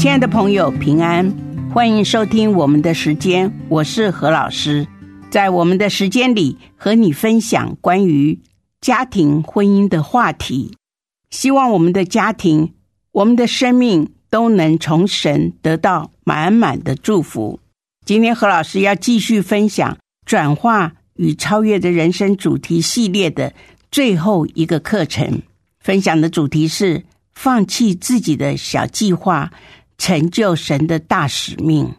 亲爱的朋友，平安，欢迎收听我们的时间，我是何老师。在我们的时间里，和你分享关于家庭婚姻的话题。希望我们的家庭，我们的生命都能从神得到满满的祝福。今天何老师要继续分享转化与超越的人生主题系列的最后一个课程，分享的主题是放弃自己的小计划，成就神的大使命。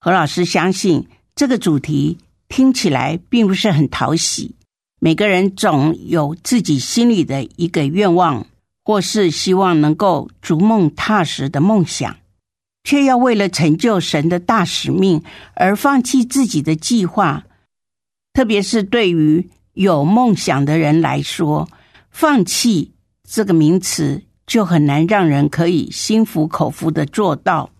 何老师相信这个主题听起来并不是很讨喜，每个人总有自己心里的一个愿望。或是希望能够逐梦踏实的梦想，却要为了成就神的大使命而放弃自己的计划。特别是对于有梦想的人来说，放弃这个名词就很难让人可以心服口服的做到。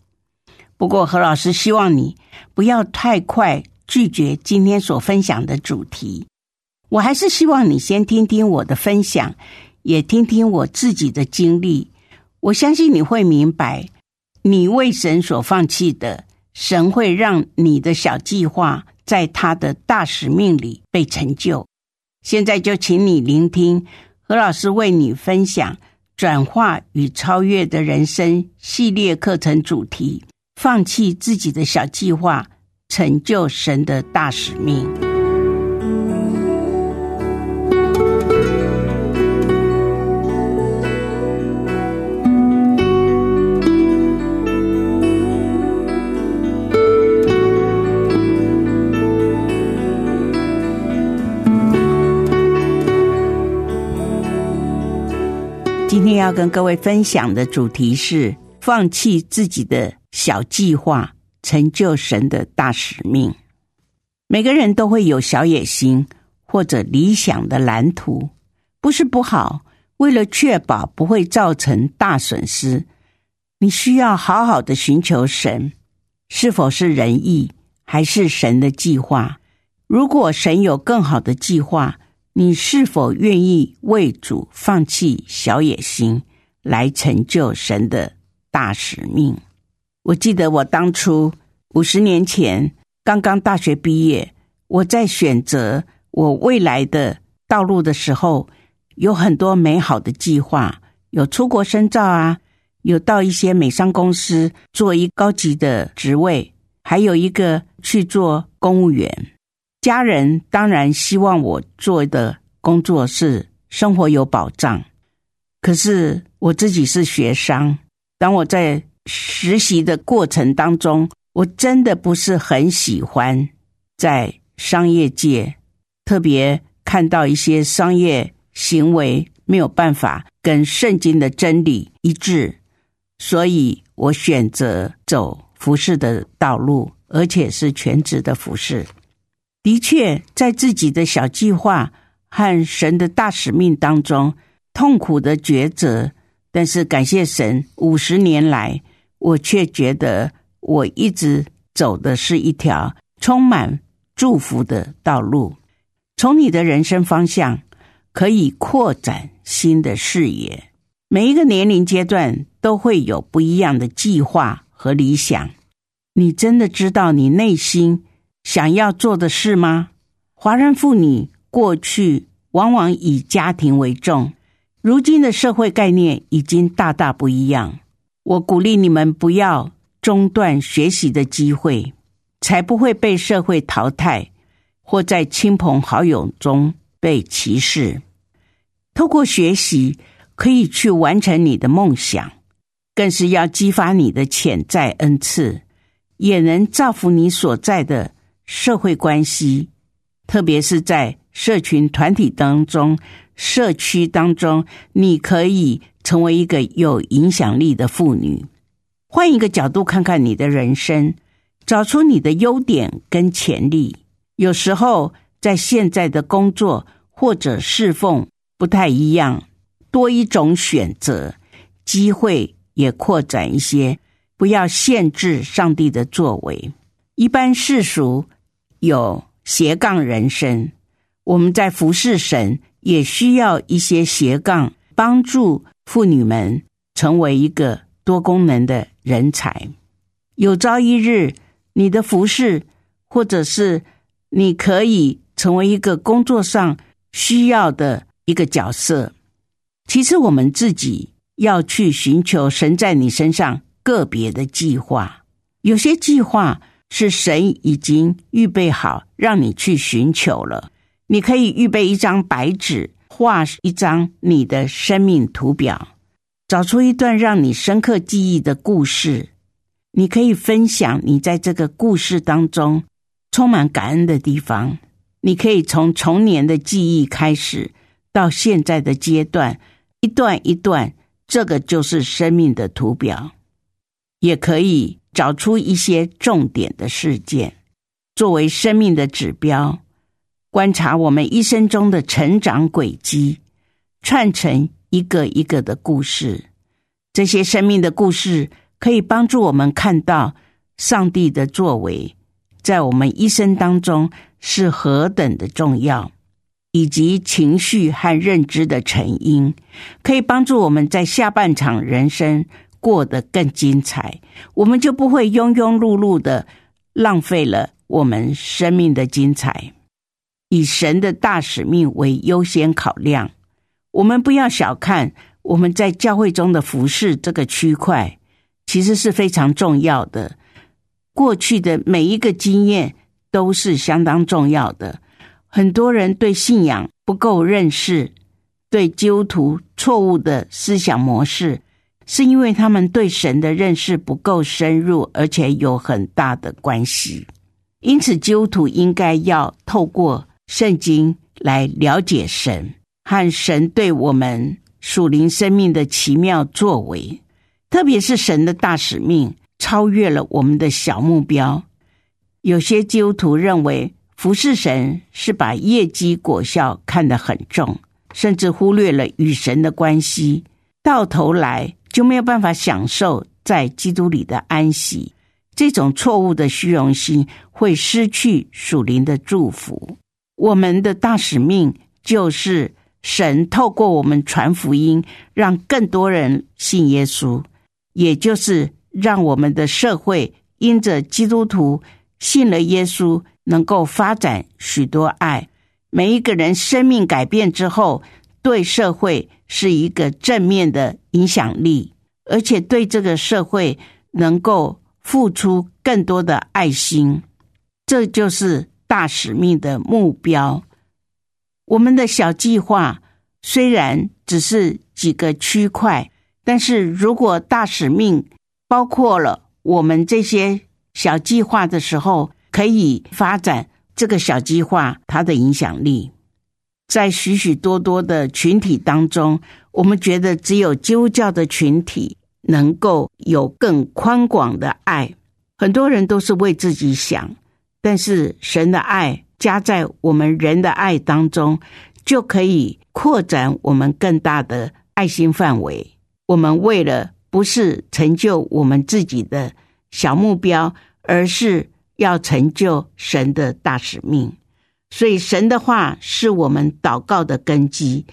不过，何老师希望你不要太快拒绝今天所分享的主题。我还是希望你先听听我的分享。也听听我自己的经历，我相信你会明白，你为神所放弃的，神会让你的小计划在他的大使命里被成就。现在就请你聆听何老师为你分享转化与超越的人生系列课程主题：放弃自己的小计划，成就神的大使命。要跟各位分享的主题是放弃自己的小计划，成就神的大使命。每个人都会有小野心或者理想的蓝图，不是不好。为了确保不会造成大损失，你需要好好的寻求神是否是仁义，还是神的计划。如果神有更好的计划。你是否愿意为主放弃小野心，来成就神的大使命？我记得我当初五十年前刚刚大学毕业，我在选择我未来的道路的时候，有很多美好的计划，有出国深造啊，有到一些美商公司做一高级的职位，还有一个去做公务员。家人当然希望我做的工作是生活有保障，可是我自己是学商，当我在实习的过程当中，我真的不是很喜欢在商业界，特别看到一些商业行为没有办法跟圣经的真理一致，所以我选择走服饰的道路，而且是全职的服饰。的确，在自己的小计划和神的大使命当中，痛苦的抉择。但是感谢神，五十年来，我却觉得我一直走的是一条充满祝福的道路。从你的人生方向，可以扩展新的视野。每一个年龄阶段都会有不一样的计划和理想。你真的知道你内心？想要做的事吗？华人妇女过去往往以家庭为重，如今的社会概念已经大大不一样。我鼓励你们不要中断学习的机会，才不会被社会淘汰，或在亲朋好友中被歧视。透过学习，可以去完成你的梦想，更是要激发你的潜在恩赐，也能造福你所在的。社会关系，特别是在社群团体当中、社区当中，你可以成为一个有影响力的妇女。换一个角度看看你的人生，找出你的优点跟潜力。有时候在现在的工作或者侍奉不太一样，多一种选择，机会也扩展一些。不要限制上帝的作为。一般世俗有斜杠人生，我们在服侍神也需要一些斜杠，帮助妇女们成为一个多功能的人才。有朝一日，你的服侍，或者是你可以成为一个工作上需要的一个角色。其实，我们自己要去寻求神在你身上。个别的计划，有些计划是神已经预备好让你去寻求了。你可以预备一张白纸，画一张你的生命图表，找出一段让你深刻记忆的故事。你可以分享你在这个故事当中充满感恩的地方。你可以从童年的记忆开始，到现在的阶段，一段一段，这个就是生命的图表。也可以找出一些重点的事件，作为生命的指标，观察我们一生中的成长轨迹，串成一个一个的故事。这些生命的故事可以帮助我们看到上帝的作为，在我们一生当中是何等的重要，以及情绪和认知的成因，可以帮助我们在下半场人生。过得更精彩，我们就不会庸庸碌碌的浪费了我们生命的精彩。以神的大使命为优先考量，我们不要小看我们在教会中的服饰这个区块，其实是非常重要的。过去的每一个经验都是相当重要的。很多人对信仰不够认识，对基督徒错误的思想模式。是因为他们对神的认识不够深入，而且有很大的关系。因此，基督徒应该要透过圣经来了解神和神对我们属灵生命的奇妙作为，特别是神的大使命超越了我们的小目标。有些基督徒认为服侍神是把业绩果效看得很重，甚至忽略了与神的关系，到头来。就没有办法享受在基督里的安息。这种错误的虚荣心会失去属灵的祝福。我们的大使命就是神透过我们传福音，让更多人信耶稣，也就是让我们的社会因着基督徒信了耶稣，能够发展许多爱。每一个人生命改变之后，对社会。是一个正面的影响力，而且对这个社会能够付出更多的爱心，这就是大使命的目标。我们的小计划虽然只是几个区块，但是如果大使命包括了我们这些小计划的时候，可以发展这个小计划它的影响力。在许许多多的群体当中，我们觉得只有基督教的群体能够有更宽广的爱。很多人都是为自己想，但是神的爱加在我们人的爱当中，就可以扩展我们更大的爱心范围。我们为了不是成就我们自己的小目标，而是要成就神的大使命。所以，神的话是我们祷告的根基。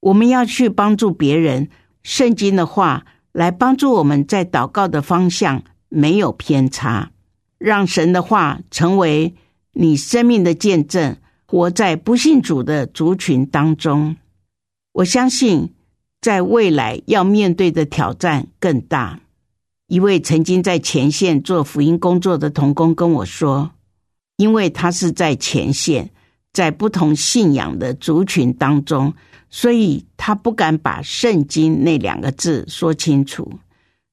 我们要去帮助别人，圣经的话来帮助我们在祷告的方向没有偏差，让神的话成为你生命的见证。活在不信主的族群当中，我相信在未来要面对的挑战更大。一位曾经在前线做福音工作的童工跟我说。因为他是在前线，在不同信仰的族群当中，所以他不敢把圣经那两个字说清楚。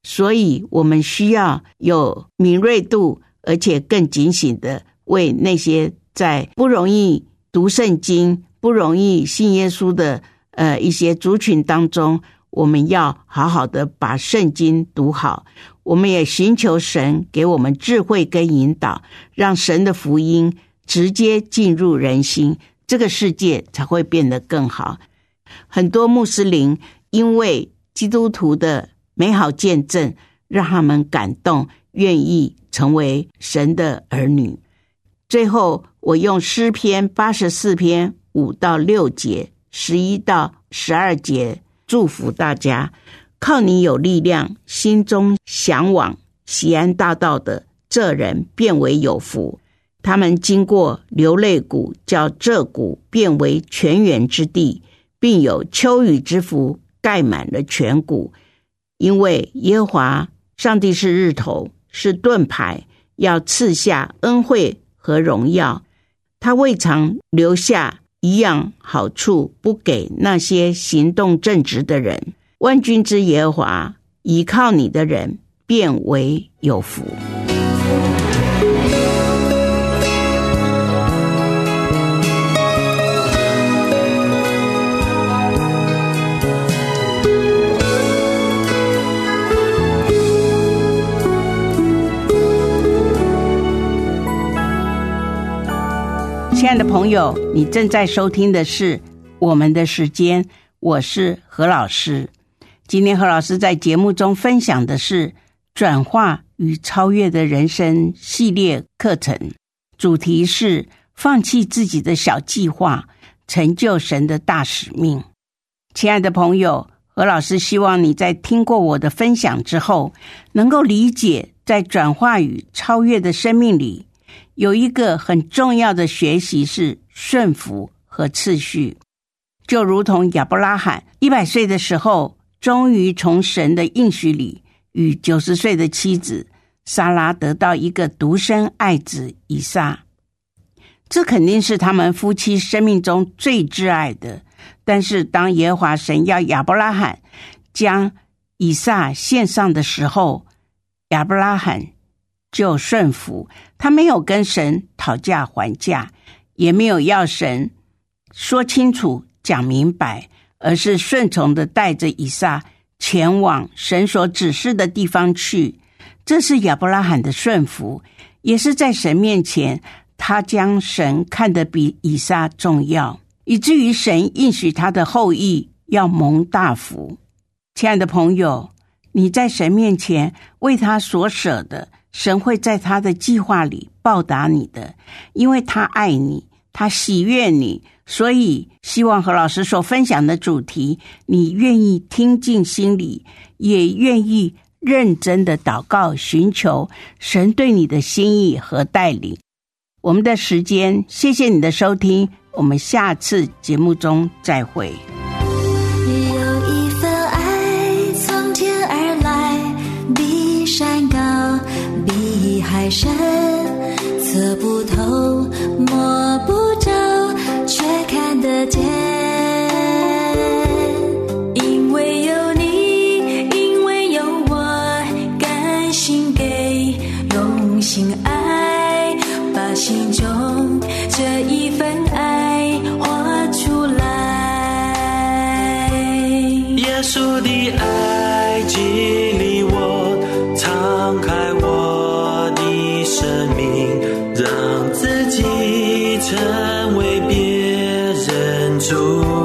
所以我们需要有敏锐度，而且更警醒的为那些在不容易读圣经、不容易信耶稣的呃一些族群当中，我们要好好的把圣经读好。我们也寻求神给我们智慧跟引导，让神的福音直接进入人心，这个世界才会变得更好。很多穆斯林因为基督徒的美好见证，让他们感动，愿意成为神的儿女。最后，我用诗篇八十四篇五到六节、十一到十二节祝福大家。靠你有力量，心中向往西安大道的这人变为有福。他们经过流泪谷，叫这谷变为泉源之地，并有秋雨之福盖满了全谷。因为耶华上帝是日头，是盾牌，要赐下恩惠和荣耀。他未尝留下一样好处不给那些行动正直的人。万军之耶和华，倚靠你的人变为有福。亲爱的朋友，你正在收听的是《我们的时间》，我是何老师。今天何老师在节目中分享的是转化与超越的人生系列课程，主题是放弃自己的小计划，成就神的大使命。亲爱的朋友，何老师希望你在听过我的分享之后，能够理解，在转化与超越的生命里，有一个很重要的学习是顺服和次序，就如同亚伯拉罕一百岁的时候。终于从神的应许里，与九十岁的妻子莎拉得到一个独生爱子以撒。这肯定是他们夫妻生命中最挚爱的。但是，当耶和华神要亚伯拉罕将以撒献上的时候，亚伯拉罕就顺服，他没有跟神讨价还价，也没有要神说清楚、讲明白。而是顺从的带着以撒前往神所指示的地方去，这是亚伯拉罕的顺服，也是在神面前，他将神看得比以撒重要，以至于神应许他的后裔要蒙大福。亲爱的朋友，你在神面前为他所舍的，神会在他的计划里报答你的，因为他爱你，他喜悦你。所以，希望和老师所分享的主题，你愿意听进心里，也愿意认真的祷告，寻求神对你的心意和带领。我们的时间，谢谢你的收听，我们下次节目中再会。为别人祝